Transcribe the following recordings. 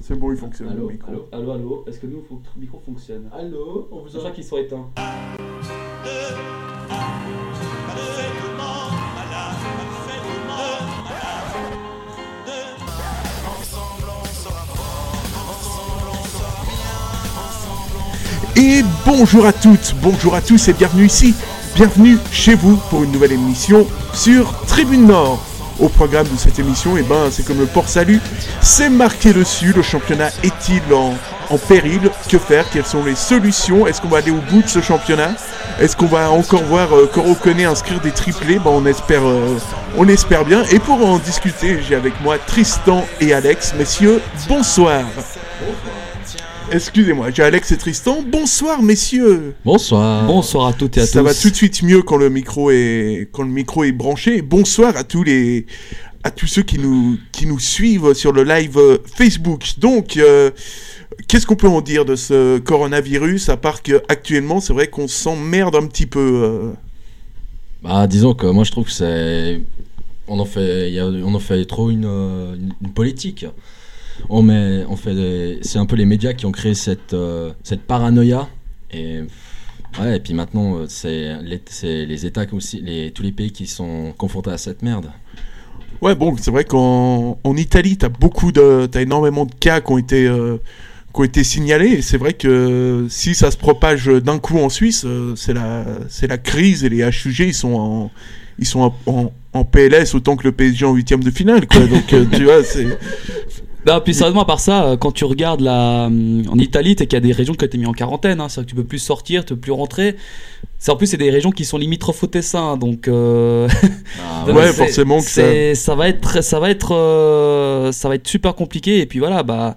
c'est bon, il fonctionne Allô, le micro. allô, allô, allô, est-ce que nous, faut que le micro fonctionne Allô, on vous crois qu'ils sont éteints. Et bonjour à toutes, bonjour à tous et bienvenue ici, bienvenue chez vous pour une nouvelle émission sur Tribune Nord. Au programme de cette émission, eh ben, c'est comme le port salut, c'est marqué dessus, le championnat est-il en, péril? Que faire? Quelles sont les solutions? Est-ce qu'on va aller au bout de ce championnat? Est-ce qu'on va encore voir euh, inscrire des triplés? Ben, on, espère, euh, on espère bien. Et pour en discuter, j'ai avec moi Tristan et Alex. Messieurs, bonsoir. Excusez-moi, j'ai Alex et Tristan. Bonsoir, messieurs. Bonsoir. Bonsoir à toutes et à Ça tous. va tout de suite mieux quand le micro est quand le micro est branché. Bonsoir à tous les à tous ceux qui nous qui nous suivent sur le live euh, Facebook. Donc euh, qu'est-ce qu'on peut en dire de ce coronavirus à part que actuellement, c'est vrai qu'on s'emmerde un petit peu euh. Bah, disons que moi je trouve que c'est. On en fait, il y a- on en fait trop une, euh, une- une politique. On met, on fait c'est un peu les médias qui ont créé cette, euh, cette paranoïa. Et, ouais, et puis maintenant, euh, c'est les, les États aussi, les, tous les pays qui sont confrontés à cette merde. Ouais, bon, c'est vrai qu'en en Italie, t'as beaucoup de t'as énormément de cas qui ont été euh, qui ont été signalés c'est vrai que si ça se propage d'un coup en Suisse, c'est la c'est la crise et les HUG ils sont en ils sont en, en- PLS autant que le PSG en huitième de finale. Donc tu vois, c'est Non, puis sérieusement, à part ça, euh, quand tu regardes la, hum, en Italie, t'es qu'il y a des régions qui ont été mises en quarantaine. Hein, C'est-à-dire que tu peux plus sortir, tu peux plus rentrer. En plus, c'est des régions qui sont limitrophes au Tessin. Donc, euh, Donc, ouais, forcément que ça- va être ça va être euh, ça va être super compliqué. Et puis voilà bah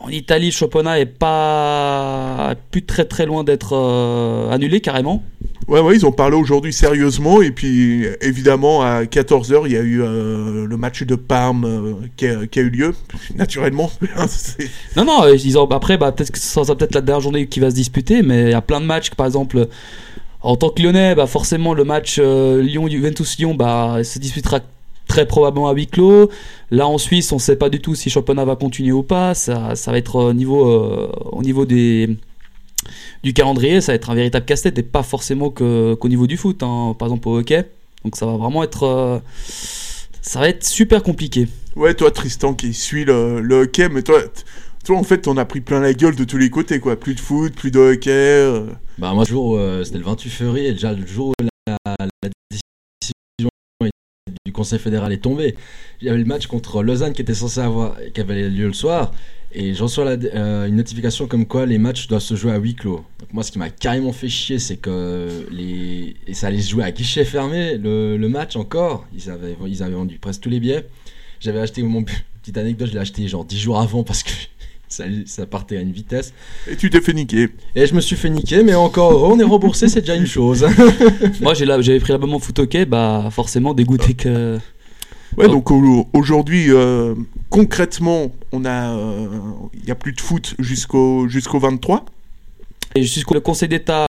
en Italie le championnat est pas plus très très loin d'être euh, annulé carrément. Ouais, ouais, ils ont parlé aujourd'hui sérieusement. Et puis évidemment à 14h il y a eu euh, le match de Parme euh, qui, a, qui a eu lieu naturellement. Non non ils ont- après bah peut-être que ça sera peut-être la dernière journée qui va se disputer mais il y a plein de matchs par exemple en tant que Lyonnais bah forcément le match euh, Lyon Juventus Lyon bah se disputera très probablement à huis clos. Là en Suisse, on sait pas du tout si championnat va continuer ou pas. Ça, ça va être au niveau, euh, au niveau des, du calendrier, ça va être un véritable casse-tête et pas forcément qu'au niveau du foot. hein. Par exemple au hockey. Donc ça va vraiment être, euh, ça va être super compliqué. Ouais, toi Tristan qui suit le, le hockey, mais toi, toi en fait t'en as pris plein la gueule de tous les côtés quoi. Plus de foot, plus de hockey. euh. Bah, moi, euh, c'était le 28 février, déjà le jour où la, décision du Conseil fédéral est tombée. Il y avait le match contre Lausanne qui était censé avoir, qui avait lieu le soir, et je reçois euh, une notification comme quoi les matchs doivent se jouer à huis clos. Donc moi, ce qui m'a carrément fait chier, c'est que les, et ça allait se jouer à guichet fermé le, le match encore. Ils avaient, ils avaient vendu presque tous les billets. J'avais acheté mon petite anecdote, je l'ai acheté genre 10 jours avant parce que ça, ça partait à une vitesse. Et tu t'es fait niquer. Et je me suis fait niquer, mais encore, on est remboursé, c'est déjà une chose. Moi, j'avais pris l'abonnement foot hockey, bah forcément dégoûté que. Ouais, Oh. donc au- aujourd'hui, euh, concrètement, on a, euh, il y a plus de foot jusqu'au jusqu'au 23. Et jusqu'au le Conseil d'État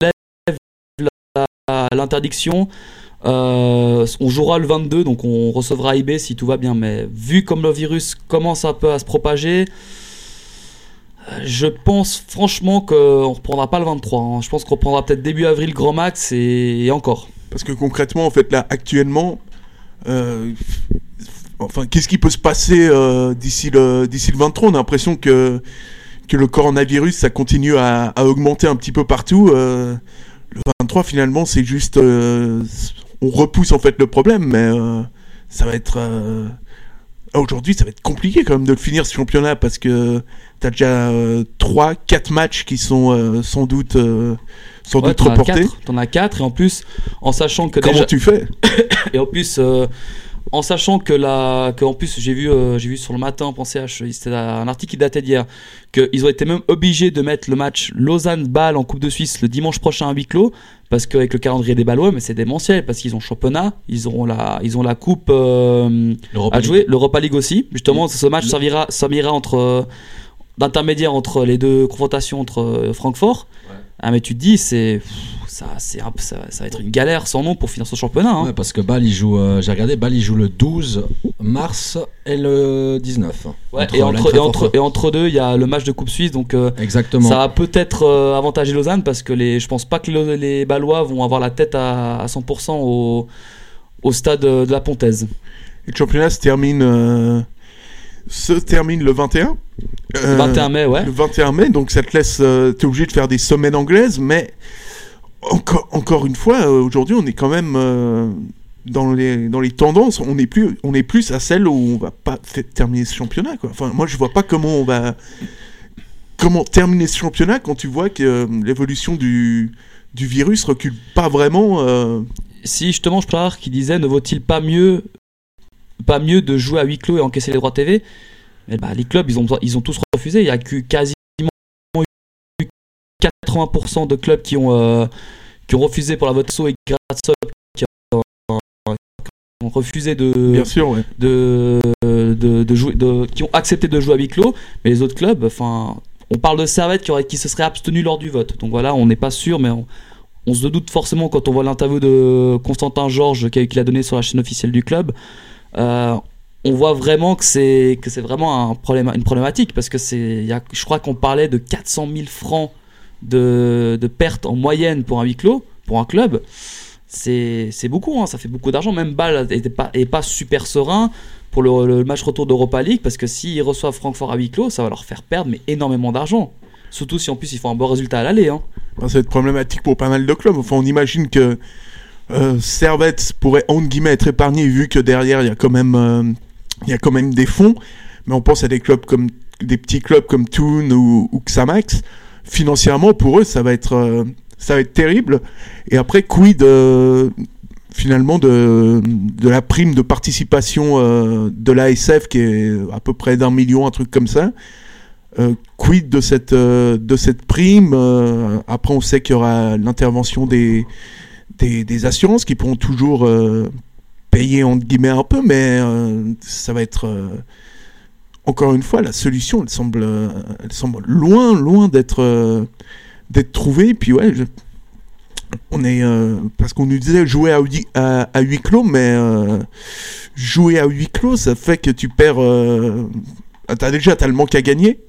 lève la- l'interdiction. Euh, on jouera le 22, donc on recevra IB si tout va bien. Mais vu comme le virus commence un peu à se propager, je pense franchement qu'on ne reprendra pas le 23. hein. Je pense qu'on reprendra peut-être début avril grand max et, encore. Parce que concrètement, en fait, là, actuellement, euh, enfin, qu'est-ce qui peut se passer euh, d'ici le, d'ici le 23 On a l'impression que, que le coronavirus, ça continue à, à augmenter un petit peu partout. le 23, finalement, c'est juste. Euh, on repousse en fait le problème, mais euh, ça va être. euh, Aujourd'hui, ça va être compliqué quand même de le finir ce championnat parce que t'as déjà 3, 4 matchs qui sont euh, sans doute, euh, sans Ouais, doute as reportés. quatre, T'en as 4 et en plus, en sachant que Comment déjà. tu fais? Et en plus, euh, en sachant que la, que en plus j'ai vu, euh, j'ai vu sur le matin, pensez à, c'était un article qui datait d'hier, qu'ils ont été même obligés de mettre le match Lausanne-Bâle en Coupe de Suisse le dimanche prochain à huis clos, parce qu'avec le calendrier des Ballois, mais c'est démentiel, parce qu'ils ont championnat, ils auront la, ils ont la Coupe euh, L'Europa à League. jouer, l'Europa League aussi. Justement, ce match servira, servira entre euh, d'intermédiaire entre les deux confrontations entre Francfort. Ouais. Ah mais tu te dis c'est ça, c'est un- ça, ça va être une galère sans nom pour finir ce championnat. hein. Ouais, parce que Bâle, il joue, euh, j'ai regardé, Bâle, il joue le 12 mars et le 19. Ouais, Entre et, entre, et, entre, et entre deux, il y a le match de Coupe Suisse, donc euh, Exactement. ça va peut-être euh, avantager Lausanne parce que les, je pense pas que le- les Ballois vont avoir la tête à, à 100% au, au stade de la Pontaise. Et le championnat se termine, euh, se termine le 21. Le Euh, 21 mai, ouais. Le 21 mai, donc ça te laisse. euh, T'es obligé de faire des semaines anglaises, mais encore, une fois, euh, aujourd'hui, on est quand même euh, dans, les, dans les tendances. On est, plus, on est plus à celle où on va pas terminer ce championnat. Enfin, moi, je vois pas comment on va. Comment terminer ce championnat quand tu vois que euh, l'évolution du, du virus recule pas vraiment. euh, Si justement, je parle qui disait ne vaut-il pas mieux, pas mieux de jouer à huis clos et encaisser les droits TV Mais bah, les clubs, ils ont, ils ont tous refusé. Il y a que eu 80% de clubs qui ont, euh, qui ont refusé pour la vote et Gratzop qui ont, qui ont refusé de, Bien sûr, ouais. de, de, de jouer, de, qui ont accepté de jouer à huis clos, mais les autres clubs, enfin, on parle de Servette qui, aurait, qui se serait abstenu lors du vote. Donc voilà, on n'est pas sûr, mais on, on se doute forcément quand on voit l'interview de Constantin Georges qu'il a- donné sur la chaîne officielle du club. Euh, on voit vraiment que c'est que c'est vraiment un problème, une problématique parce que c'est, il y a- je crois qu'on parlait de 400 000 francs de, de pertes en moyenne pour un huis clos, pour un club. C'est c'est beaucoup, hein, ça fait beaucoup d'argent. Même Bâle n'est pas, super serein pour le, match retour d'Europa League parce que s'ils reçoivent Francfort à huis clos, ça va leur faire perdre mais énormément d'argent. Surtout si en plus ils font un bon résultat à l'aller. Hein. Va être problématique pour pas mal de clubs. Enfin, on imagine que euh, Servette pourrait, entre guillemets, être épargné vu que derrière, il y a quand même, euh, y a quand même des fonds. Mais on pense à des clubs comme, des petits clubs comme Toon ou, ou Xamax. Financièrement, pour eux, ça va être, euh, ça va être terrible. Et après, quid, euh, finalement, de, la prime de participation euh, de l'ASF qui est à peu près d'un million, un truc comme ça. Euh, quid de cette, de cette prime Après, on sait qu'il y aura l'intervention des, des, assurances qui pourront toujours payer entre guillemets un peu, mais ça va être encore une fois la solution. Elle semble, euh, elle semble loin, loin d'être euh, d'être trouvée. Puis ouais, je- on est euh, parce qu'on nous disait jouer à, huis- à, à huis clos, mais euh, jouer à huis clos, ça fait que tu perds. T'as déjà t'as le manque à gagner,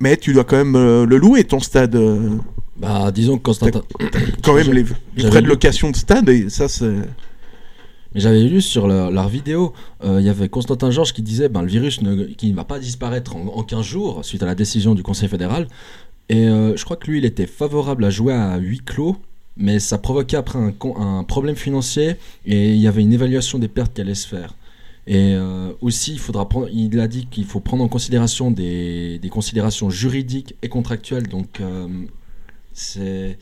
mais tu dois quand même le louer ton stade. Bah, disons que Constantin. quand même les, les frais de location de stade et ça c'est J'avais lu sur leur, vidéo, euh, il y avait Constantin Georges qui disait ben, le virus ne, qui ne va pas disparaître en, en 15 jours suite à la décision du Conseil fédéral. Et euh, je crois que lui, il était favorable à jouer à huis clos, mais ça provoquait après un, problème financier et il y avait une évaluation des pertes qui allait se faire. Et euh, aussi, il faudra prendre, il a dit qu'il faut prendre en considération des, des considérations juridiques et contractuelles. Donc, c'est.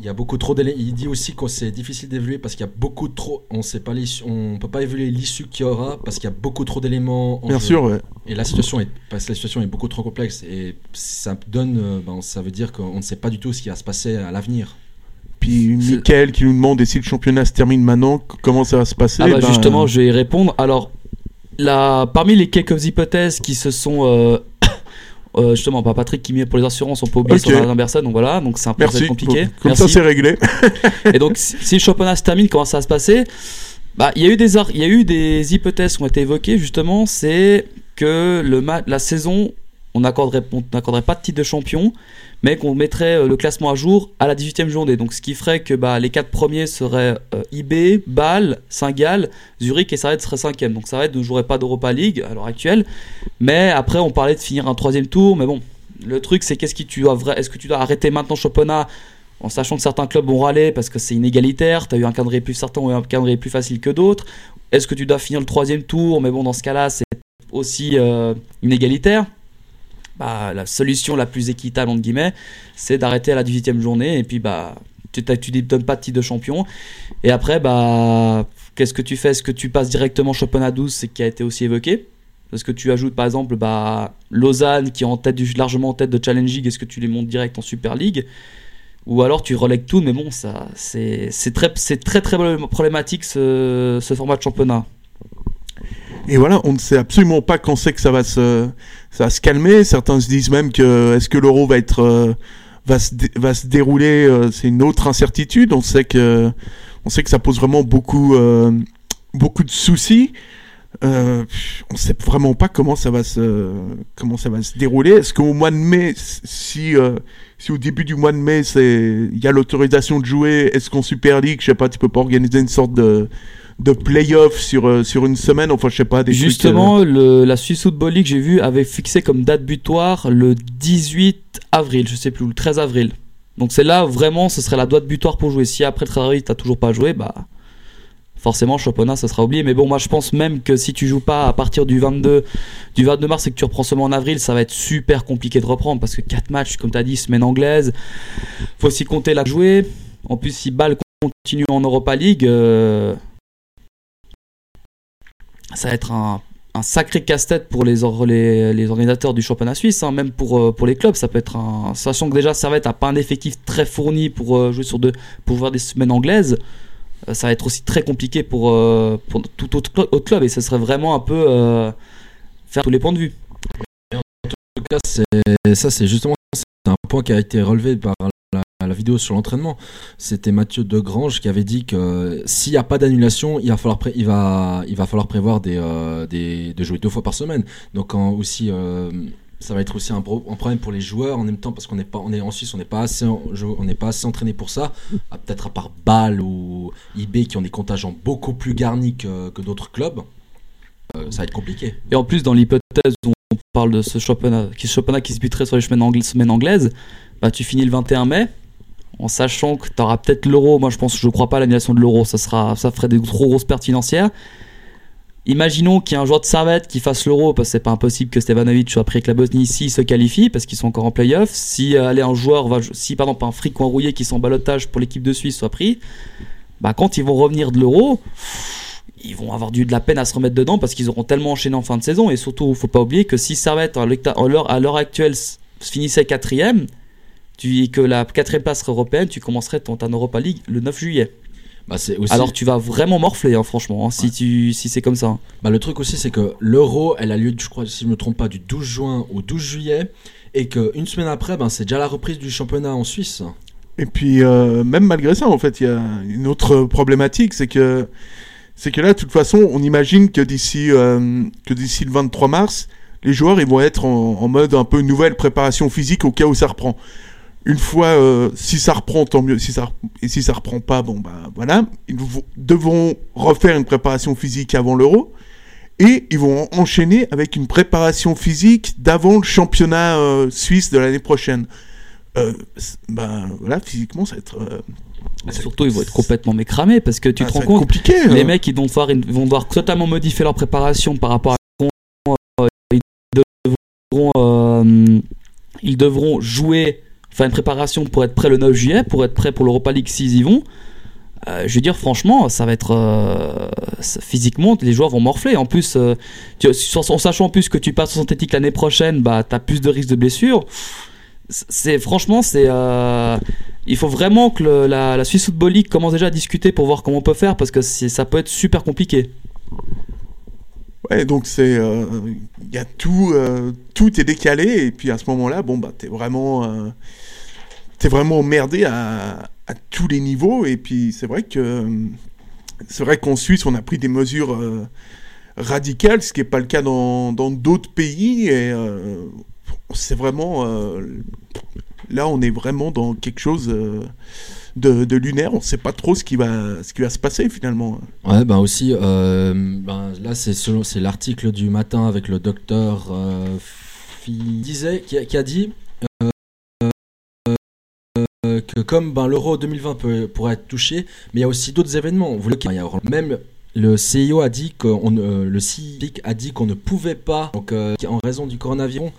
Il y a beaucoup trop d'éléments. Il dit aussi que c'est difficile d'évaluer parce qu'il y a beaucoup trop. On sait pas l'issue- on peut pas évaluer l'issue qu'il y aura parce qu'il y a beaucoup trop d'éléments. en bien jeu. sûr ouais. Et la situation est parce que la situation est beaucoup trop complexe et ça donne. euh, ben, ça veut dire qu'on ne sait pas du tout ce qui va se passer à l'avenir. Puis Mickaël qui nous demande et si le championnat se termine maintenant, comment ça va se passer? Ah bah Ben, justement, je vais y répondre. Alors, la, parmi les quelques hypothèses qui se sont euh, euh, justement, pas Patrick qui met pour les assurances, on peut oublier Ok. sur Berset, donc voilà, donc c'est un peu Merci. compliqué. Bon, Comme Merci. ça c'est réglé. Et donc, si si le championnat se termine, comment ça va se passer? Bah, Il y, a eu des il y a eu des hypothèses qui ont été évoquées, justement, c'est que le la saison, on n'accorderait pas de titre de champion, mais qu'on mettrait euh, le classement à jour à la 18e journée. Donc, ce qui ferait que bah, les quatre premiers seraient euh, IB, Bâle, Saint-Gall, Zurich et Servette serait cinquième. Donc, Servette ne jouerait pas d'Europa League à l'heure actuelle. Mais après, on parlait de finir un troisième tour. Mais bon, le truc, c'est qu'est-ce que tu dois, est-ce que tu dois arrêter maintenant championnat en sachant que certains clubs vont râler parce que c'est inégalitaire, tu as eu un calendrier plus certain ou un calendrier plus facile que d'autres. Est-ce que tu dois finir le troisième tour? Mais bon, dans ce cas-là, c'est aussi euh, inégalitaire. Bah, la solution la plus équitable, entre guillemets, c'est d'arrêter à la 18e journée et puis bah, tu ne donnes pas de titre de champion. Et après, bah, qu'est-ce que tu fais? Est-ce que tu passes directement championnat 12, c'est qui a été aussi évoqué? Est-ce que tu ajoutes par exemple bah, Lausanne qui est en tête du, largement en tête de Challenge League Est-ce que tu les montes direct en Super League? Ou alors tu relègues tout, mais bon, ça, c'est très, très très problématique ce, ce format de championnat. Et voilà, on ne sait absolument pas quand c'est que ça va se, ça va se calmer. Certains se disent même que est-ce que l'euro va être, euh, va se, va se dérouler, euh, c'est une autre incertitude. On sait que, on sait que ça pose vraiment beaucoup, euh, beaucoup de soucis. On sait vraiment pas comment ça va se, comment ça va se dérouler. Est-ce qu'au mois de mai, si, si au début du mois de mai, c'est, il y a l'autorisation de jouer, est-ce qu'en Super League, je sais pas, tu peux pas organiser une sorte de, de play-off sur, sur une semaine, enfin je sais pas, des Justement, le, la Swiss Football League, j'ai vu, avait fixé comme date butoir le 18 avril, je sais plus, le 13 avril. Donc c'est là vraiment, ce serait la date butoir pour jouer. Si après le 13 avril, t'as toujours pas joué, bah forcément championnat ça sera oublié mais bon moi je pense même que si tu joues pas à partir du 22 du 22 mars et que tu reprends seulement en avril ça va être super compliqué de reprendre parce que 4 matchs comme tu as dit semaine anglaise faut aussi compter la jouer en plus si Bâle continue en Europa League euh, ça va être un sacré casse-tête pour les, les, organisateurs du championnat suisse, hein, même pour, euh, pour les clubs. Ça peut être. Sachant que déjà Servette n'a pas un effectif très fourni pour euh, jouer sur deux, pour voir des semaines anglaises, euh, ça va être aussi très compliqué pour, tout autre, club et ce serait vraiment un peu faire tous les points de vue. En tout cas, ça, c'est justement un point qui a été relevé par vidéo sur l'entraînement, c'était Mathieu Degrange qui avait dit que s'il n'y a pas d'annulation, il va falloir prévoir euh, des, de jouer deux fois par semaine. Donc aussi euh, ça va être aussi un, problème pour les joueurs en même temps parce qu'on n'est pas en Suisse on n'est pas assez on n'est pas assez entraîné pour ça. Ah, peut-être à part Bâle ou IB qui ont des contingents beaucoup plus garnis que, d'autres clubs euh, ça va être compliqué. Et en plus dans l'hypothèse où on parle de ce championnat qui se buterait sur les semaines anglaises bah tu finis le 21 mai en sachant que tu auras peut-être l'euro. Moi, je pense, je crois pas à l'annulation de l'euro. Ça sera, ça ferait des trop grosses pertes financières. Imaginons qu'il y ait un joueur de Servette qui fasse l'euro, parce que c'est pas impossible que Stevanovic soit pris avec la Bosnie ici se qualifie, parce qu'ils sont encore en playoff. Si euh, un joueur si par exemple un fric rouillé qui sont en balotage pour l'équipe de Suisse soit pris, bah quand ils vont revenir de l'euro, ils vont avoir du de la peine à se remettre dedans parce qu'ils auront tellement enchaîné en fin de saison. Et surtout, faut pas oublier que si Servette à l'heure actuelle finissait quatrième, tu, que la quatrième place européenne, tu commencerais ton, ta Europa League le 9 juillet. Bah aussi... Alors tu vas vraiment morfler, hein, franchement, hein, si, tu, si c'est comme ça. Bah, le truc aussi, c'est que l'Euro, elle a lieu, je crois, si je me trompe pas, du 12 juin au 12 juillet, et qu'une semaine après, ben, c'est déjà la reprise du championnat en Suisse. Et puis, euh, même malgré ça, en fait, il y a une autre problématique, c'est que, c'est que là, de toute façon, on imagine que d'ici, euh, que d'ici le 23 mars, les joueurs ils vont être en, en, mode un peu nouvelle préparation physique au cas où ça reprend une fois, euh, si ça reprend, tant mieux. Si ça, et si ça reprend pas, bon, bah voilà. Ils devront refaire une préparation physique avant l'euro. Et ils vont enchaîner avec une préparation physique d'avant le championnat euh, suisse de l'année prochaine. Euh, ben voilà, physiquement, ça va être. Surtout, ils vont être complètement mécramés parce que tu ah, te rends compte, compliqué, les hein. mecs ils vont devoir, ils vont devoir totalement modifier leur préparation par rapport à. ils devront, ils devront jouer faire une préparation pour être prêt le 9 juillet, pour être prêt pour l'Europa League s'ils y vont. Euh, je veux dire, franchement, ça va être euh, physiquement, les joueurs vont morfler. En plus, euh, en sachant en plus que tu passes en synthétique l'année prochaine, bah, tu as plus de risques de blessure. C'est franchement, c'est il faut vraiment que la, la, Suisse Football League commence déjà à discuter pour voir comment on peut faire parce que ça peut être super compliqué. Ouais, donc c'est, il y a tout, tout est décalé et puis à ce moment-là, bon bah t'es vraiment, t'es vraiment emmerdé à, à, tous les niveaux et puis c'est vrai que c'est vrai qu'en Suisse on a pris des mesures radicales, ce qui n'est pas le cas dans d'autres pays et c'est vraiment là on est vraiment dans quelque chose de, lunaire. On ne sait pas trop ce qui va, se passer finalement. Ouais, ben aussi, euh, ben là c'est l'article du matin avec le docteur euh, disait, qui a, qui a dit euh, euh, que comme ben, l'Euro 2020 peut, pourrait être touché, mais il y a aussi d'autres événements. Vous même le CIO a dit qu'on, le CIPIC a dit qu'on ne pouvait pas, donc en raison du coronavirus,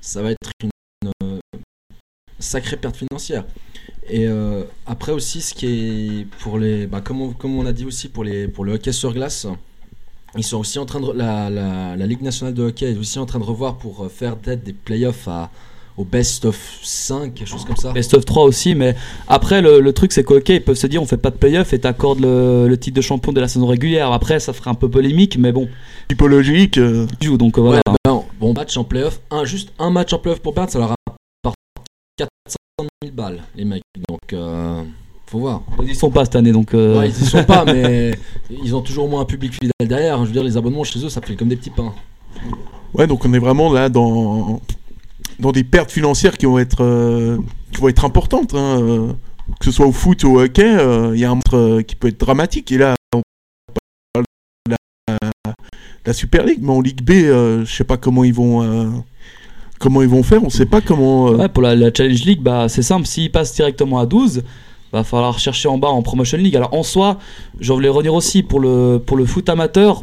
ça va être une sacrée perte financière. Et euh, après aussi, ce qui est pour les, bah, comme, on, comme on a dit aussi pour les pour le hockey sur glace, ils sont aussi en train de la, la, la Ligue nationale de hockey est aussi en train de revoir pour euh, faire peut-être des playoffs à au best of 5, quelque chose comme ça. Best of 3 aussi, mais après le, le truc c'est qu'ok, ils peuvent se dire on fait pas de playoff et t'accordes le, le titre de champion de la saison régulière. Après ça ferait un peu polémique, mais bon. Typologique. Euh... Donc voilà. bon match en playoff, un, juste un match en playoff pour perdre, ça leur 400 000 balles, les mecs. Donc, euh, faut voir. Ils y sont pas cette année, donc. euh, Ouais, ils y sont pas, mais ils ont toujours moins un public fidèle derrière. Je veux dire, les abonnements chez eux, ça fait comme des petits pains. Ouais, donc on est vraiment là dans, dans des pertes financières qui vont être, euh, qui vont être importantes. hein, que ce soit au foot ou au hockey, euh, il y a un montre euh, qui peut être dramatique. Et là, on parle de la, la Super League, mais en Ligue B, euh, je sais pas comment ils vont. Comment ils vont faire On sait pas comment. euh, Ouais, pour la, la Challenge League, bah, c'est simple. S'ils passent directement à 12, va falloir chercher en bas en Promotion League. Alors en soi, je voulais revenir aussi pour le, pour le foot amateur,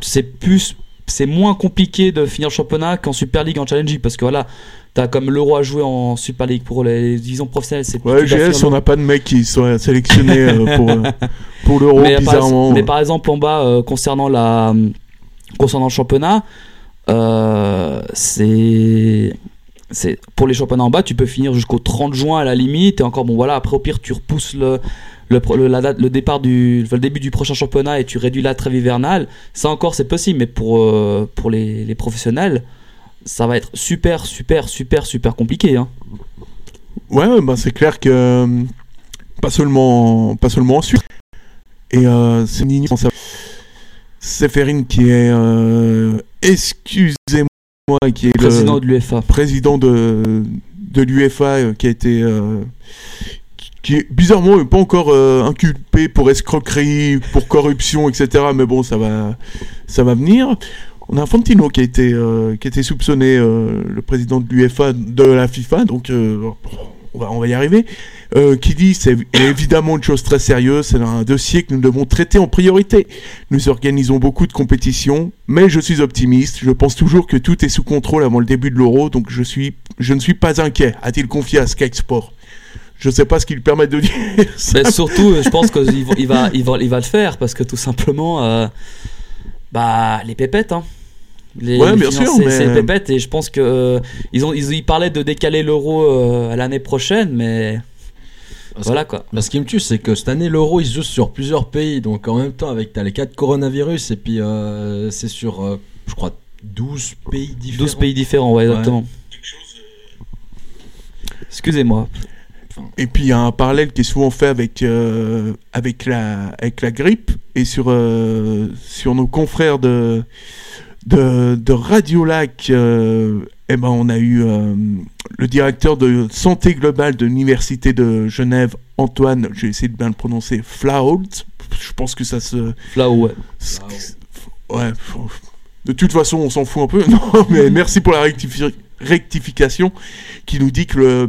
c'est plus. C'est moins compliqué de finir le championnat qu'en Super League en Challenge League parce que voilà, t'as comme l'Euro à jouer en Super League pour les divisions professionnelles. C'est Ouais, GS, on n'a pas de mecs qui soient sélectionnés euh, pour, euh, pour l'Euro, mais, par, bizarrement. mais par exemple en bas euh, concernant la concernant le championnat c'est c'est pour les championnats en bas tu peux finir jusqu'au 30 juin à la limite et encore bon voilà après au pire tu repousses le départ du début du prochain championnat et tu réduis la trêve hivernale ça encore c'est possible mais pour euh, les, professionnels ça va être super super super super compliqué hein. Ouais, ouais, bah, c'est clair que euh, pas seulement, pas seulement en Suisse. Et euh, c'est Seferin qui est, euh, excusez-moi, qui est président le de l'UEFA président de, de l'UEFA euh, qui a été, euh, qui- est bizarrement pas encore euh, inculpé pour escroquerie, pour corruption, etc. Mais bon, ça va, ça va venir. On a Fantino qui a été, qui a été soupçonné, le président de l'UEFA, de la FIFA, donc on, va, on va y arriver, euh, qui dit c'est évidemment une chose très sérieuse, c'est un dossier que nous devons traiter en priorité. Nous organisons beaucoup de compétitions, mais je suis optimiste, je pense toujours que tout est sous contrôle avant le début de l'Euro, donc je, suis, je ne suis pas inquiet, a-t-il confié à Sky Sport. Je sais pas ce qu'il permet de dire. ça. Mais surtout, je pense qu'il va, il va, il va, il va le faire parce que tout simplement, euh, bah, les pépettes, hein. Les, Ouais, les bien sûr, mais- c'est les pépettes et je pense que euh, ils ont, ils, ils parlaient de décaler l'euro euh, à l'année prochaine, mais Parce voilà quoi. Bah, ce qui me tue, c'est que cette année, l'euro, il se joue sur plusieurs pays. Donc, en même temps, avec t'as les 4 coronavirus, et puis euh, c'est sur, euh, je crois, 12 pays différents. 12 pays différents, ouais, exactement. Excusez-moi. Et puis il y a un parallèle qui est souvent fait avec, euh, avec, la, avec la grippe et sur, euh, sur nos confrères de, de, de Radio Lac. Eh ben, on a eu euh, le directeur de santé globale de l'université de Genève, Antoine, j'ai essayé de bien le prononcer, Flaholt. Je pense que ça se. Où, ouais. De toute façon, on s'en fout un peu. Non, mais merci pour la rectifi- rectification qui nous dit que le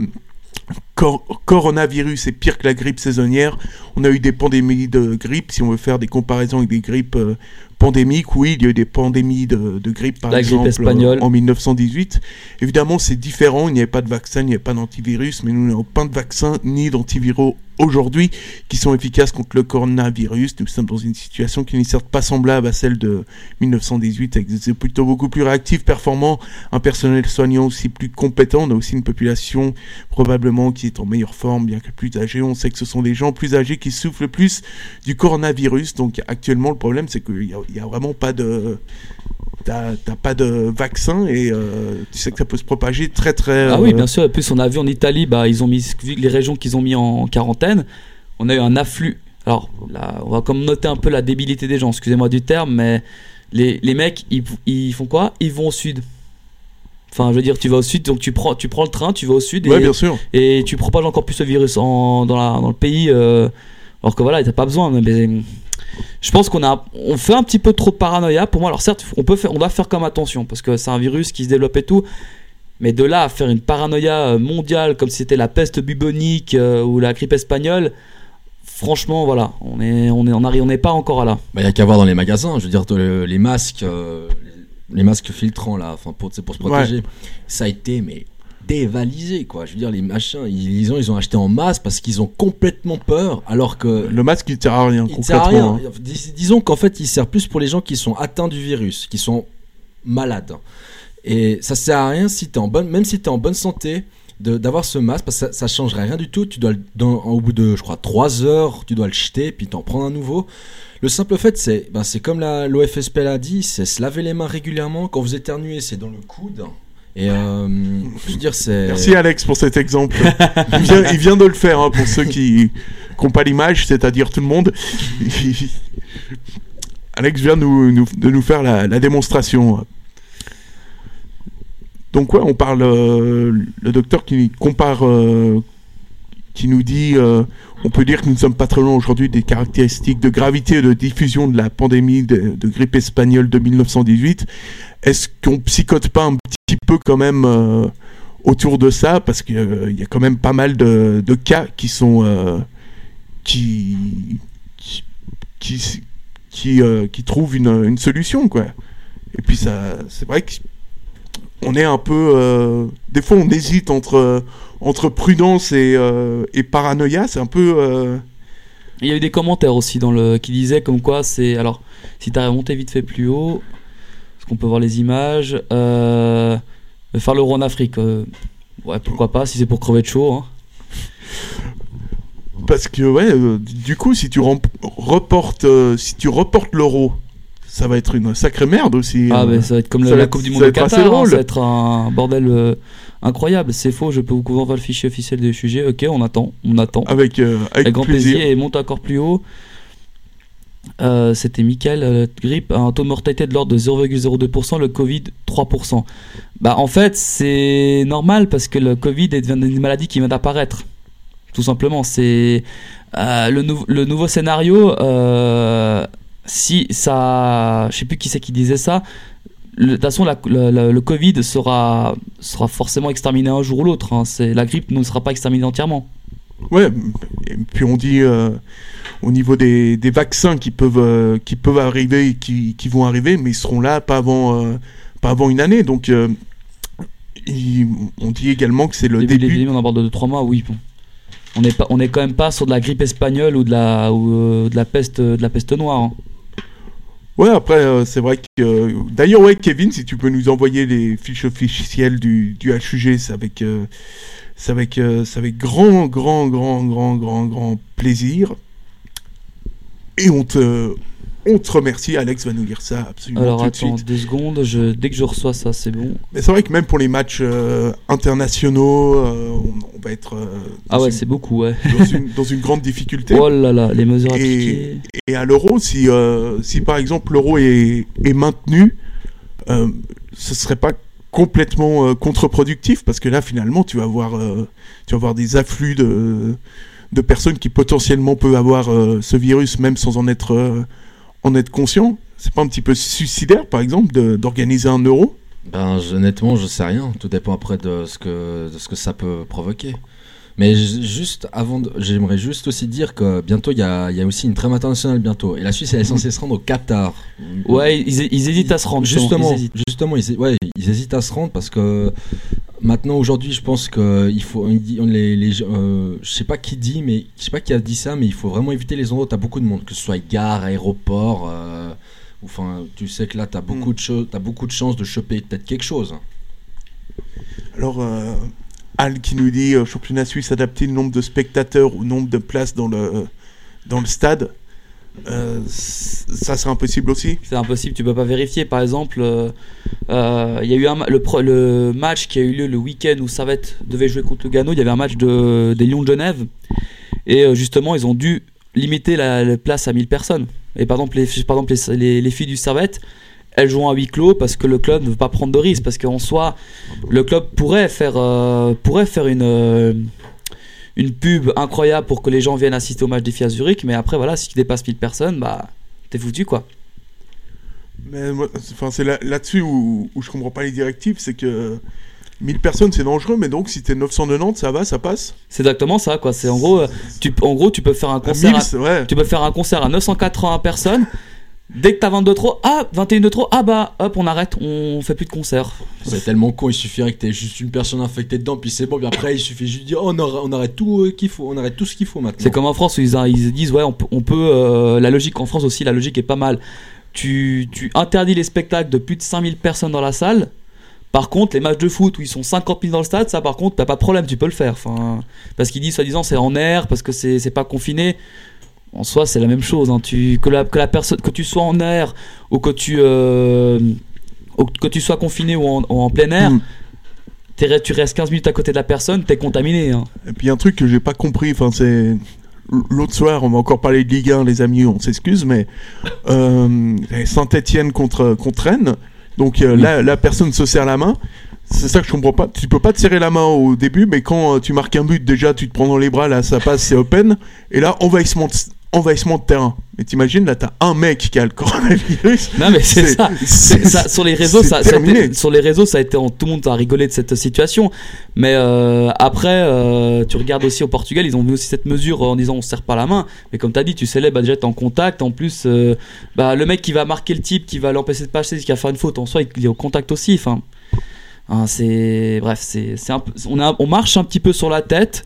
cor- coronavirus est pire que la grippe saisonnière. On a eu des pandémies de grippe. Si on veut faire des comparaisons avec des grippes euh, pandémiques, oui, il y a eu des pandémies de, de grippe, par La exemple, en 1918. Évidemment, c'est différent. Il n'y avait pas de vaccin, il n'y avait pas d'antivirus, mais nous n'avons pas de vaccin ni d'antiviraux aujourd'hui qui sont efficaces contre le coronavirus. Nous sommes dans une situation qui n'est certes pas semblable à celle de 1918, avec des plutôt beaucoup plus réactifs, performants, un personnel soignant aussi plus compétent. On a aussi une population probablement qui est en meilleure forme, bien que plus âgée. On sait que ce sont des gens plus âgés qui souffrent le plus du coronavirus. Donc actuellement, le problème, c'est qu'il n'y a, vraiment pas de... T'as pas de vaccin et euh, tu sais que ça peut se propager très très... Ah oui, euh, bien sûr. Et plus, on a vu en Italie, bah, ils ont mis les régions qu'ils ont mis en quarantaine. On a eu un afflux. Alors, là, on va comme noter un peu la débilité des gens. Excusez-moi du terme, mais les, les mecs, ils, ils font quoi? Ils vont au sud. Enfin, je veux dire, tu vas au sud, donc tu prends, tu prends le train, tu vas au sud et, Ouais, bien sûr. et tu propages encore plus le virus en, dans, la, dans le pays. euh, alors que voilà, t'as pas besoin. Mais, je pense qu'on a, on fait un petit peu trop de paranoïa. Pour moi, alors certes, on peut faire, on doit faire comme attention parce que c'est un virus qui se développe et tout. Mais de là à faire une paranoïa euh, mondiale comme si c'était la peste bubonique euh, ou la grippe espagnole, franchement, voilà, on est, on est, on arrive, on n'est pas encore à là. Bah, il y a qu'à voir dans les magasins. Je veux dire, les masques, euh, les masques filtrants, là, enfin, pour se protéger, ça a été, mais dévalisé, quoi. Je veux dire, les machins, ils, ils ont, ils ont acheté en masse parce qu'ils ont complètement peur, alors que. Le masque, il sert à rien, Il sert à concrètement. rien. hein. Dis- disons qu'en fait, il sert plus pour les gens qui sont atteints du virus, qui sont malades. Et ça sert à rien si t'es en bonne, même si tu es en bonne santé, d'avoir ce masque, parce que ça, ça changerait rien du tout. Tu dois, le- dans- au bout de, je crois, 3 heures, tu dois le jeter, puis t'en prendre un nouveau. Le simple fait, c'est ben, c'est comme l'OFSP l'a dit, c'est se laver les mains régulièrement. Quand vous éternuez, c'est dans le coude. Euh. Merci Alex pour cet exemple. il, vient, de le faire hein, pour ceux qui n'ont pas l'image, c'est-à-dire tout le monde. Alex vient de nous faire la, la démonstration. Donc ouais, on parle euh, le docteur qui compare, euh, qui nous dit, euh, on peut dire que nous ne sommes pas très loin aujourd'hui des caractéristiques de gravité et de diffusion de la pandémie de, grippe espagnole de 1918. Est-ce qu'on psychote pas un petit peu quand même euh, autour de ça? Parce qu'il y a quand même pas mal de, cas qui sont euh, qui qui qui, euh, qui trouvent une, une solution quoi. Et puis ça, c'est vrai que on est un peu, euh, des fois on hésite entre entre prudence et, euh, et paranoïa. C'est un peu euh, Il y a eu des commentaires aussi dans le qui disaient comme quoi c'est alors si t'as remonté vite fait plus haut, parce qu'on peut voir les images, faire l'euro en Afrique, ouais pourquoi pas si c'est pour crever de chaud. hein. parce que ouais, du coup si tu reportes si tu reportes l'euro, ça va être une sacrée merde aussi. Ah ben ça va être comme ça la, va la être- Coupe du Monde au assez Qatar, hein, ça va être un bordel euh, incroyable. C'est faux, je peux vous envoyer le fichier officiel des sujets. Ok, on attend, on attend. avec euh, avec grand plaisir. plaisir et monte encore plus haut. Euh, C'était Michael, euh, grippe, un taux de mortalité de l'ordre de 0,02%, le Covid 3%. Bah en fait c'est normal parce que le Covid est une maladie qui vient d'apparaître. Tout simplement, c'est le, nou- le nouveau scénario. Si ça, je sais plus qui c'est qui disait ça. De toute façon, la- la- la- le Covid sera, sera forcément exterminé un jour ou l'autre. hein. C'est la grippe ne sera pas exterminée entièrement. Ouais, et puis on dit euh, au niveau des, des vaccins qui peuvent, euh, qui peuvent arriver, et qui, qui vont arriver, mais ils seront là pas avant, euh, pas avant une année. Donc il- on dit également que c'est le début début. on aborde de 3 mois, oui. Bon. On n'est pas, on est quand même pas sur de la grippe espagnole ou de la, ou, de la peste, de la peste noire. hein. Ouais, après euh, c'est vrai que euh, d'ailleurs ouais Kevin, si tu peux nous envoyer les fiches officielles du, du HUG, c'est avec, euh, avec, euh, avec grand, grand, grand, grand, grand, grand plaisir. Et on te, on te remercie. Alex va nous lire ça absolument Alors tout de attends suite. deux secondes, je, dès que je reçois ça, c'est bon. Mais c'est vrai que même pour les matchs euh, internationaux, euh, on, on va être euh, Ah dans, ouais, une, c'est beaucoup, ouais. dans, une, dans une grande difficulté. Oh là là, les mesures Et, appliquées. et à l'euro, si, si par exemple l'euro est, est maintenu, ce serait pas complètement contre-productif parce que là finalement tu vas avoir, tu vas avoir des afflux de, de personnes qui potentiellement peuvent avoir ce virus même sans en être, en être conscient. C'est pas un petit peu suicidaire par exemple d'organiser un euro? Ben, honnêtement, je sais rien. Tout dépend après de ce que, de ce que ça peut provoquer. Mais juste avant, de- j'aimerais juste aussi dire que bientôt il y a, il y a aussi une trêve internationale bientôt. Et la Suisse elle est censée se rendre au Qatar. Ouais, ils, ils hésitent à se rendre. Justement, ils hésitent. justement, ils, ouais, ils hésitent à se rendre parce que maintenant aujourd'hui, je pense que il faut, on les, les, euh, je sais pas qui dit, mais je sais pas qui a dit ça, mais il faut vraiment éviter les endroits où t'as beaucoup de monde, que ce soit gare, aéroport. euh, ou Enfin, tu sais que là, t'as beaucoup de choses, t'as beaucoup de chances de choper peut-être quelque chose. Alors, euh, Al qui nous dit euh, championnat suisse adapté le nombre de spectateurs au nombre de places dans le, dans le stade. Euh, ça, c'est impossible aussi. C'est impossible, tu peux pas vérifier. Par exemple, euh, euh, il y a eu le, match qui a eu lieu le week-end où Savette devait jouer contre Lugano. Il y avait un match de, des Lions de Genève. Et euh, justement, ils ont dû limiter la, la place à 1000 personnes. Et par exemple, les- les filles du Servette, elles jouent à huis clos parce que le club ne veut pas prendre de risques. Parce qu'en soi, le club pourrait faire, euh, pourrait faire une. euh, une pub incroyable pour que les gens viennent assister au match des filles à Zurich, mais après voilà, si tu dépasses 1000 personnes, bah t'es foutu quoi. Mais c'est- enfin, c'est là- là-dessus où, où je comprends pas les directives, c'est que 1000 personnes c'est dangereux, mais donc si t'es 990, ça va, ça passe? C'est exactement ça, quoi. C'est en gros, euh, tu, en gros, tu peux faire un À concert, 1000, à, tu peux faire un concert à 980 personnes. Dès que t'as 22 trop, ah, 21 de trop, ah bah, hop, on arrête, on fait plus de concert. C'est tellement con, il suffirait que t'aies juste une personne infectée dedans, puis c'est bon, puis après il suffit juste de dire oh, on, arrête, on arrête tout euh, qu'il faut, on arrête tout ce qu'il faut maintenant. C'est comme en France où ils, ils disent, ouais, on peut, on peut, euh, la logique en France aussi, la logique est pas mal. Tu, tu interdis les spectacles de plus de 5000 personnes dans la salle. Par contre, les matchs de foot où ils sont 50 000 dans le stade, ça par contre, t'as pas de problème, tu peux le faire. Enfin, parce qu'ils disent soi-disant c'est en air, parce que c'est pas confiné. En soi, c'est la même chose. hein. Tu, que, la, que, la personne, que tu sois en air ou que tu, euh, ou que tu sois confiné ou en, ou en plein air, Mm. tu restes 15 minutes à côté de la personne, t'es contaminé. hein. Et puis un truc que j'ai pas compris, enfin c'est l'autre soir, on va encore parler de Ligue 1, les amis, on s'excuse, mais euh, Saint-Etienne contre contre Rennes. Donc euh, là, la personne se serre la main. C'est ça que je comprends pas. Tu peux pas te serrer la main au début, mais quand euh, tu marques un but, déjà tu te prends dans les bras, là ça passe, c'est open. Et là, envahissement de, envahissement de terrain. Mais t'imagines, là t'as un mec qui a le coronavirus. Non mais c'est ça. sur les réseaux, ça, ça été, sur les réseaux, ça a été, tout le monde a rigolé de cette situation. Mais euh, après, euh, tu regardes aussi au Portugal, ils ont mis aussi cette mesure en disant on se serre pas la main. Mais comme tu as dit, tu sais, bah, déjà t'es en contact. En plus, euh, bah, le mec qui va marquer le type, qui va l'empêcher de passer, qui va faire une faute, en soi, il est au contact aussi. Enfin, hein, c'est bref, c'est a, on marche un petit peu sur la tête.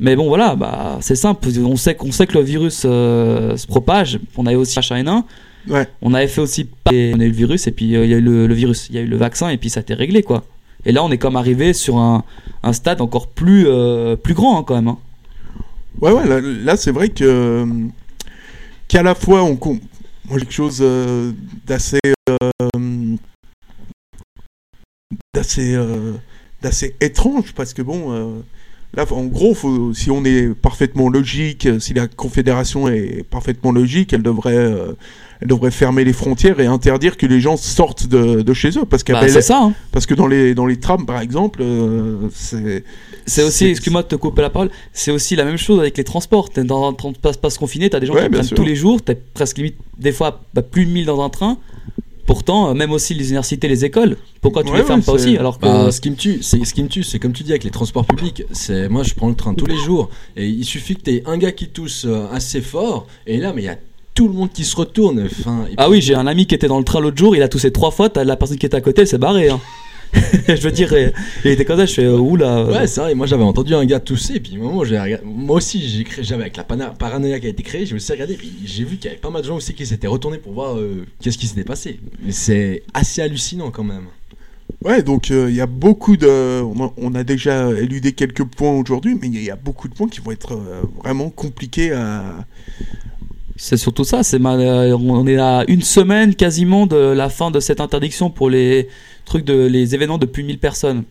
Mais bon, voilà, bah, c'est simple. On sait, qu'on sait que le virus euh, se propage. On avait aussi H1N1. Ouais. On avait fait aussi on a eu le virus et puis euh, il y a eu le, le virus, il y a eu le vaccin et puis ça a été réglé quoi. Et là on est comme arrivé sur un, un stade encore plus euh, plus grand hein, quand même. hein. Ouais, ouais, là, là, c'est vrai que qu'à la fois on quelque chose d'assez d'assez d'assez étrange parce que bon là en gros faut, si on est parfaitement logique si la confédération est parfaitement logique elle devrait euh, elle devrait fermer les frontières et interdire que les gens sortent de, de chez eux parce qu'à Bah, ça. hein. parce que dans les dans les trams par exemple euh, c'est C'est aussi, excuse-moi de te couper la parole, c'est aussi la même chose avec les transports. T'es dans un train de passe, passe confiné, t'as des gens Ouais, qui prennent sûr. tous les jours, t'es presque limite des fois bah, plus de 1000 dans un train. Pourtant, euh, même aussi les universités, les écoles, pourquoi tu Ouais, les fermes ouais, pas aussi alors que Bah, ce qui me tue, c'est ce qui me tue, c'est comme tu dis avec les transports publics. C'est moi, je prends le train tous les jours et il suffit que t'aies un gars qui tousse euh, assez fort et là, mais il y a tout le monde qui se retourne. Enfin, Ah puis- oui, j'ai un ami qui était dans le train l'autre jour, il a toussé trois fois, t'as la personne qui était à côté, elle s'est barrée. hein. je veux dire, il était comme ça, je fais euh, oula. Ouais, c'est vrai. Moi, j'avais entendu un gars tousser, et puis au moment où j'ai regardé- moi aussi, j'ai créé, j'avais avec la paranoïa qui a été créée, j'ai aussi regardé, puis j'ai vu qu'il y avait pas mal de gens aussi qui s'étaient retournés pour voir euh, qu'est-ce qui s'était passé. C'est assez hallucinant quand même. Ouais, donc euh, il y a beaucoup de. On a, on a déjà éludé quelques points aujourd'hui, mais il y, a- il y a beaucoup de points qui vont être euh, vraiment compliqués à. C'est surtout ça, euh, on est à une semaine quasiment de la fin de cette interdiction pour les trucs de les événements de plus de 1000 personnes.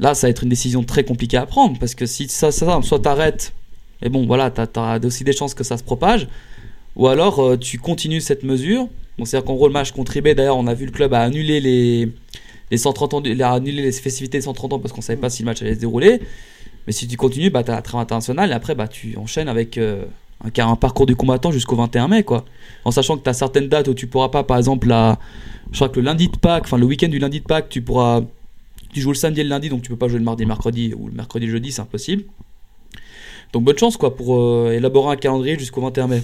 Là, ça va être une décision très compliquée à prendre parce que si ça, ça soit t'arrêtes, et bon voilà, t'as as aussi des chances que ça se propage, ou alors euh, tu continues cette mesure. C'est-à-dire qu'en gros le match contre eBay, d'ailleurs, on a vu le club a annulé les les 130 ans, a annulé les festivités des 130 ans parce qu'on savait pas si le match allait se dérouler. Mais si tu continues, bah t'as la trêve internationale et après bah tu enchaînes avec euh, un, car- un parcours du combattant jusqu'au 21 mai quoi. En sachant que tu as certaines dates où tu pourras pas, par exemple, la, je crois que le lundi de Pâques, enfin le week-end du lundi de Pâques, tu pourras, tu joues le samedi et le lundi, donc tu peux pas jouer le mardi et le mercredi ou le mercredi et le jeudi, c'est impossible. Donc bonne chance quoi pour euh, élaborer un calendrier jusqu'au 21 mai.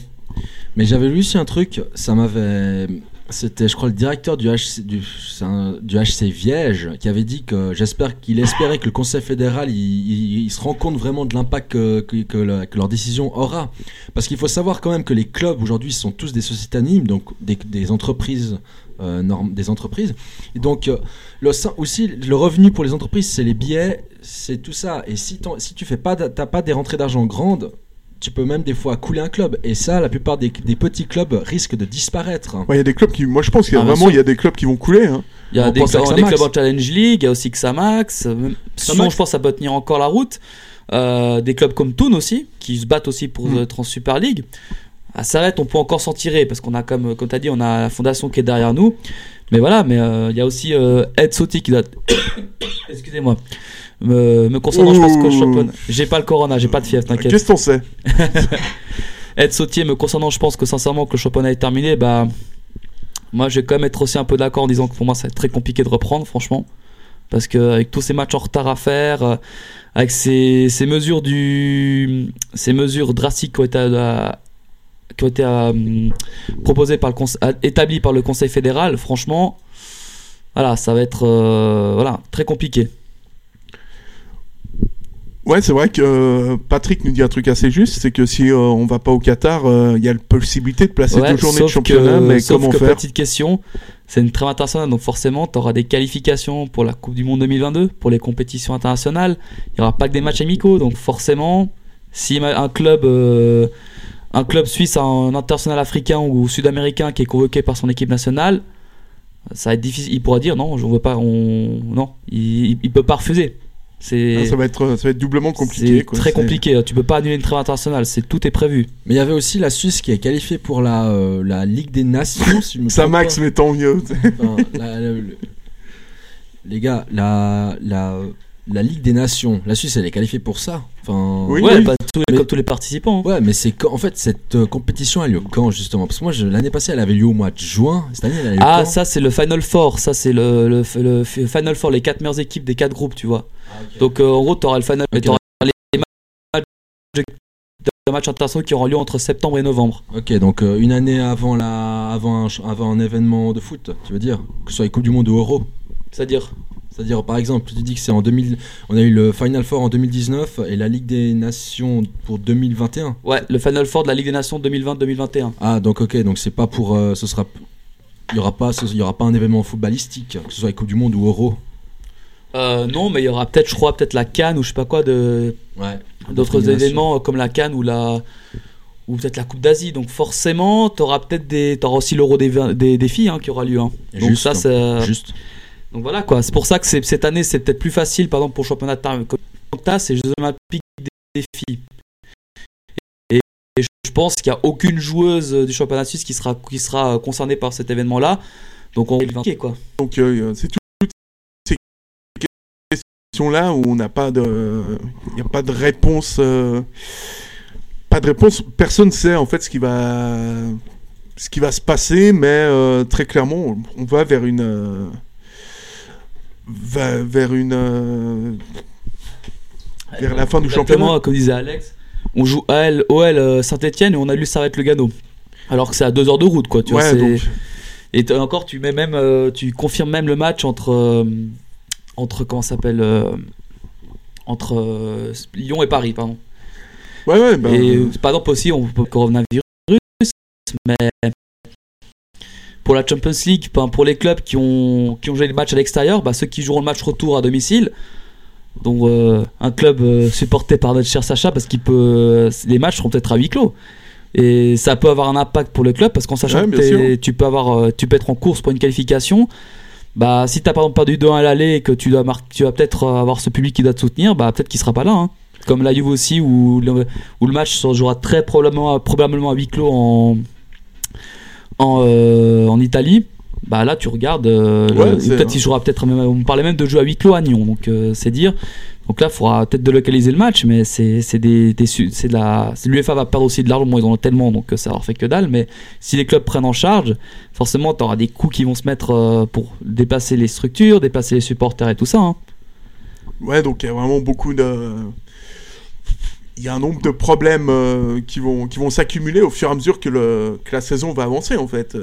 Mais j'avais lu aussi un truc, ça m'avait. C'était, je crois, le directeur du HC, du, HC Viège qui avait dit que j'espère qu'il espérait que le Conseil fédéral il, se rend compte vraiment de l'impact que, leur décision aura. Parce qu'il faut savoir quand même que les clubs aujourd'hui sont tous des sociétés animes, donc des, entreprises. euh, norm- des entreprises et donc euh, aussi le revenu pour les entreprises c'est les billets c'est tout ça et si, si tu fais pas t'as pas des rentrées d'argent grandes tu peux même des fois couler un club. Et ça, la plupart des, des petits clubs risquent de disparaître. Ouais, il y a des clubs qui. Moi, je pense qu'il y a Ah, vraiment il y a des clubs qui vont couler. Hein. Il y a On des, clubs- des Xamax. clubs en Challenge League, il y a aussi Xamax. euh, même- Sion, je pense que ça peut tenir encore la route. Euh, des clubs comme Toon aussi, qui se battent aussi pour Mm. euh, Trans Super League. À Servette, on peut encore s'en tirer parce qu'on a, comme, comme tu as dit, on a la fondation qui est derrière nous. Mais voilà, mais euh, il y a aussi euh, Ed Sotti qui doit. Excusez-moi. Me, me concernant, je pense que le Ouh. championnat. J'ai pas le corona, j'ai pas de fièvre, t'inquiète. Qu'est-ce qu'on sait Ed Sautier, me concernant, je pense que sincèrement que le championnat est terminé, bah moi je vais quand même être aussi un peu d'accord en disant que pour moi ça va être très compliqué de reprendre, franchement. Parce que avec tous ces matchs en retard à faire, euh, avec ces, ces mesures du ces mesures drastiques qui ont été, euh, qui ont été euh, proposées par le conse- euh, établies par le Conseil fédéral, franchement, voilà, ça va être euh, voilà très compliqué. Ouais, c'est vrai que euh, Patrick nous dit un truc assez juste, c'est que si euh, on va pas au Qatar, euh, il y a la possibilité de placer Ouais, deux journées de championnat, que- mais sauf comment que faire petite question, c'est une trêve internationale, donc forcément, tu auras des qualifications pour la Coupe du Monde 2022, pour les compétitions internationales. Il n'y aura pas que des matchs amicaux, donc forcément, si un club, euh, un club suisse, un international africain ou sud-américain qui est convoqué par son équipe nationale, ça va être difficile. Il pourra dire non, je veux pas. On... Non, il, il peut pas refuser. C'est Ah, ça, va être, ça va être doublement compliqué. c'est quoi. très C'est- compliqué. Tu peux pas annuler une trêve internationale. C'est tout est prévu. Mais il y avait aussi la Suisse qui est qualifiée pour la, euh, la Ligue des Nations. si je Ça, Max, pas. mais tant mieux. Enfin, la- la- le- Les gars, la, la, la Ligue des Nations, la Suisse elle est qualifiée pour ça. Enfin, Oui, ouais, oui. bah, tous les- Mais- comme tous les participants. hein. Ouais, mais c'est quand en fait cette euh, compétition elle a lieu quand justement? Parce que moi je- l'année passée elle avait lieu au mois de juin. Cette année elle a lieu Ah, quand? ça c'est le Final Four. Ça c'est le, le, le Final Four, les quatre meilleures équipes des quatre groupes, tu vois. Donc euh, en gros, tu auras le Final, Ok. t'auras les matchs, de matchs internationaux qui auront lieu entre septembre et novembre. Ok, donc euh, une année avant la, avant un, avant un événement de foot, tu veux dire? Que ce soit les Coupes du Monde ou Euro. C'est-à-dire? C'est-à-dire par exemple, tu dis que c'est en 2000, on a eu le Final Four en 2019 et la Ligue des Nations pour 2021. Ouais, le Final Four de la Ligue des Nations 2020-2021. Ah donc ok, donc c'est pas pour, euh, ce sera, il y aura pas, il y aura pas un événement footballistique, que ce soit les Coupes du Monde ou Euro. Euh, non, mais il y aura peut-être, je crois, peut-être la Cannes ou je sais pas quoi, de, Ouais. d'autres événements euh, comme la Cannes ou la ou peut-être la Coupe d'Asie. Donc forcément, tu auras peut-être des, aussi l'Euro des, des, des filles hein, qui aura lieu. hein. Donc Juste, ça, c'est Juste. donc voilà quoi. C'est pour ça que cette année, c'est peut-être plus facile, par exemple pour le championnat de terre. Comme t'as, c'est les Jeux Olympiques des, des filles. Et, et je pense qu'il n'y a aucune joueuse du championnat suisse qui sera qui sera euh, concernée par cet événement-là. Donc on va quoi. Donc, euh, c'est tout- questions-là où on n'a pas de. Il n'y a pas de réponse. euh, Pas de réponse. Personne ne sait en fait ce qui va. Ce qui va se passer, mais euh, très clairement, on- va vers une. euh, va- vers une. euh, vers la fin du championnat. comme disait Alex, on joue AL, OL Saint-Etienne et on a lu ça va être le Gano. Alors que c'est à deux heures de route, quoi. Tu vois, Ouais, c'est- donc. Et encore, tu mets même, tu confirmes même le match entre, entre comment s'appelle, euh, entre euh, Lyon et Paris, pardon. Ouais, ouais, ben, et euh, par exemple aussi, on peut coronavirus, mais pour la Champions League, pour les clubs qui ont qui ont joué le match à l'extérieur, bah, ceux qui joueront le match retour à domicile. Donc euh, un club euh, supporté par notre cher Sacha parce qu'il peut les matchs seront peut-être à huis clos et ça peut avoir un impact pour le club parce qu'en sachant Ouais, que tu peux avoir tu peux être en course pour une qualification bah si t'as par exemple perdu 2-1 à l'aller et que tu dois marquer tu vas peut-être euh, avoir ce public qui doit te soutenir bah peut-être qu'il sera pas là hein. comme la Juve aussi où le, où le match se jouera très probablement probablement à huis clos en en, euh, en Italie. Bah là tu regardes euh, Ouais, peut-être il jouera peut-être même- on parlait même de jouer à huis clos à Nyon donc euh, c'est dire donc là il faudra peut-être délocaliser le match mais c'est des, des de la l'UEFA va perdre aussi de l'argent ils en ont tellement donc euh, ça leur fait que dalle mais si les clubs prennent en charge forcément tu auras des coûts qui vont se mettre euh, pour dépasser les structures dépasser les supporters et tout ça hein. Ouais, donc il y a vraiment beaucoup de. Il y a un nombre de problèmes euh, qui vont, qui vont s'accumuler au fur et à mesure que, le, que la saison va avancer, en fait.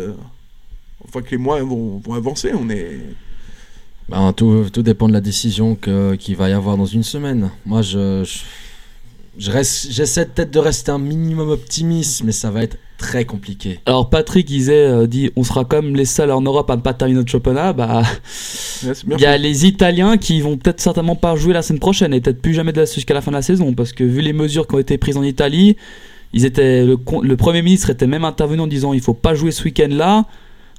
Enfin, que les mois vont, vont avancer. On est. Ben, tout, tout dépend de la décision que- qu'il va y avoir dans une semaine. Moi, je, je, j'essaie peut-être de rester un minimum optimiste, mais ça va être très compliqué. alors Patrick disait euh, dit on sera comme les seuls en Europe à ne pas terminer notre championnat bah Ouais, Il y a les Italiens qui vont peut-être certainement pas jouer la semaine prochaine et peut-être plus jamais de la- jusqu'à la fin de la saison parce que vu les mesures qui ont été prises en Italie, ils étaient le, le premier ministre était même intervenu en disant il faut pas jouer ce week-end-là.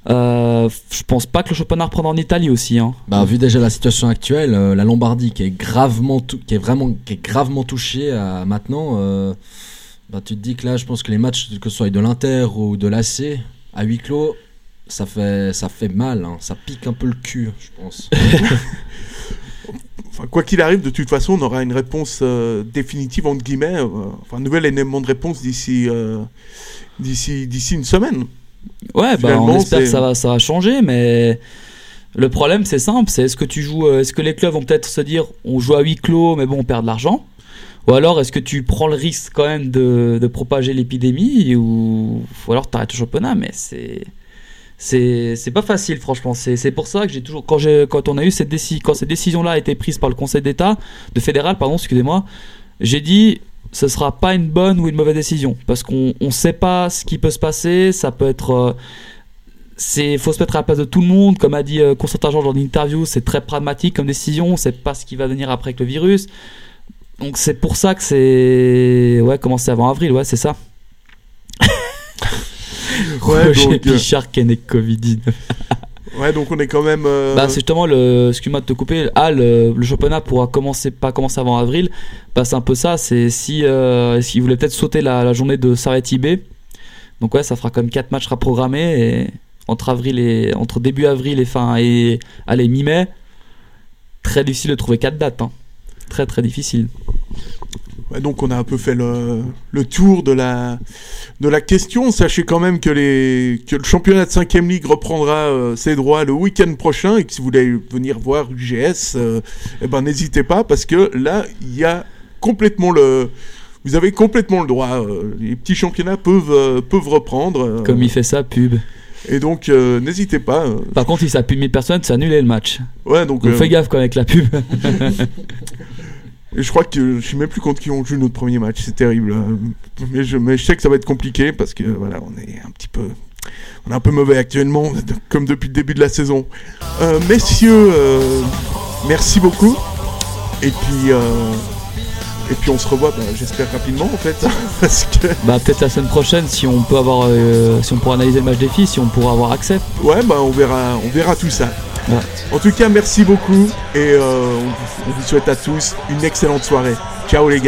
Euh, je pense pas que le championnat reprendra en Italie aussi. Hein. Bah, vu déjà la situation actuelle, euh, la Lombardie qui est gravement, tou- qui est vraiment, qui est gravement touchée à, maintenant, euh, bah, tu te dis que là, je pense que les matchs, que ce soit de l'Inter ou de l'AC, à huis clos, ça fait, ça fait mal, hein. ça pique un peu le cul, je pense. Enfin, quoi qu'il arrive, de toute façon, on aura une réponse euh, définitive, entre guillemets. euh, enfin, un nouvel élément de réponse d'ici. euh, d'ici d'ici une semaine. Ouais, bah, on espère que ça va, ça va changer, mais le problème c'est simple, c'est est-ce que tu joues, euh, est-ce que les clubs vont peut-être se dire on joue à huis clos, mais bon on perd de l'argent, ou alors est-ce que tu prends le risque quand même de, de propager l'épidémie, ou, ou alors t'arrêtes le championnat, mais c'est c'est pas facile franchement. C'est c'est pour ça que j'ai toujours quand j'ai quand on a eu cette décision quand cette décision là a été prise par le Conseil d'État de fédéral pardon excusez-moi, j'ai dit ce sera pas une bonne ou une mauvaise décision parce qu'on on sait pas ce qui peut se passer, ça peut être euh, c'est faut se mettre à la place de tout le monde comme a dit euh, Constantin Georges dans l'interview, c'est très pragmatique comme décision, on sait pas ce qui va venir après avec le virus. Donc c'est pour ça que c'est ouais, commencer avant avril, ouais, c'est ça. Ouais, Roger donc, euh, Pichard Covid-19. Ouais, donc on est quand même. euh, Bah, c'est justement le, excuse-moi de te couper. Ah, le, championnat pourra commencer, pas commencer avant avril. Bah, c'est un peu ça. C'est si, euh, s'ils voulaient peut-être sauter la, journée de Sarretti B. Donc ouais, ça fera quand même 4 matchs à programmer et entre avril et entre début avril et fin et allez mi-mai. Très difficile de trouver 4 dates. hein. Très très difficile. Donc on a un peu fait le, le tour de la, de la question. Sachez quand même que, les, que le championnat de 5ème Ligue reprendra euh, ses droits le week-end prochain et que si vous voulez venir voir UGS, euh, eh ben n'hésitez pas parce que là, il y a complètement le... Vous avez complètement le droit. euh, les petits championnats peuvent, peuvent reprendre. Comme il fait ça, pub. Et donc, euh, n'hésitez pas. Par contre, si ça pue 1000 personnes, c'est annulé le match. ouais, donc... Donc euh, fais gaffe quand même avec la pub. Je crois que je sais même plus contre qui on joue notre premier match, c'est terrible. Mais je, mais je sais que ça va être compliqué parce que voilà, on est un petit peu, on est un peu mauvais actuellement, comme depuis le début de la saison. Euh, messieurs, euh, merci beaucoup. Et puis, euh, et puis on se revoit, bah, j'espère rapidement en fait, parce que bah peut-être la semaine prochaine si on peut avoir, euh, si on pourra analyser le match des filles, si on pourra avoir accès. ouais, bah on verra, on verra tout ça. Ouais. En tout cas, merci beaucoup et euh, on vous- on vous souhaite à tous une excellente soirée. Ciao les gars.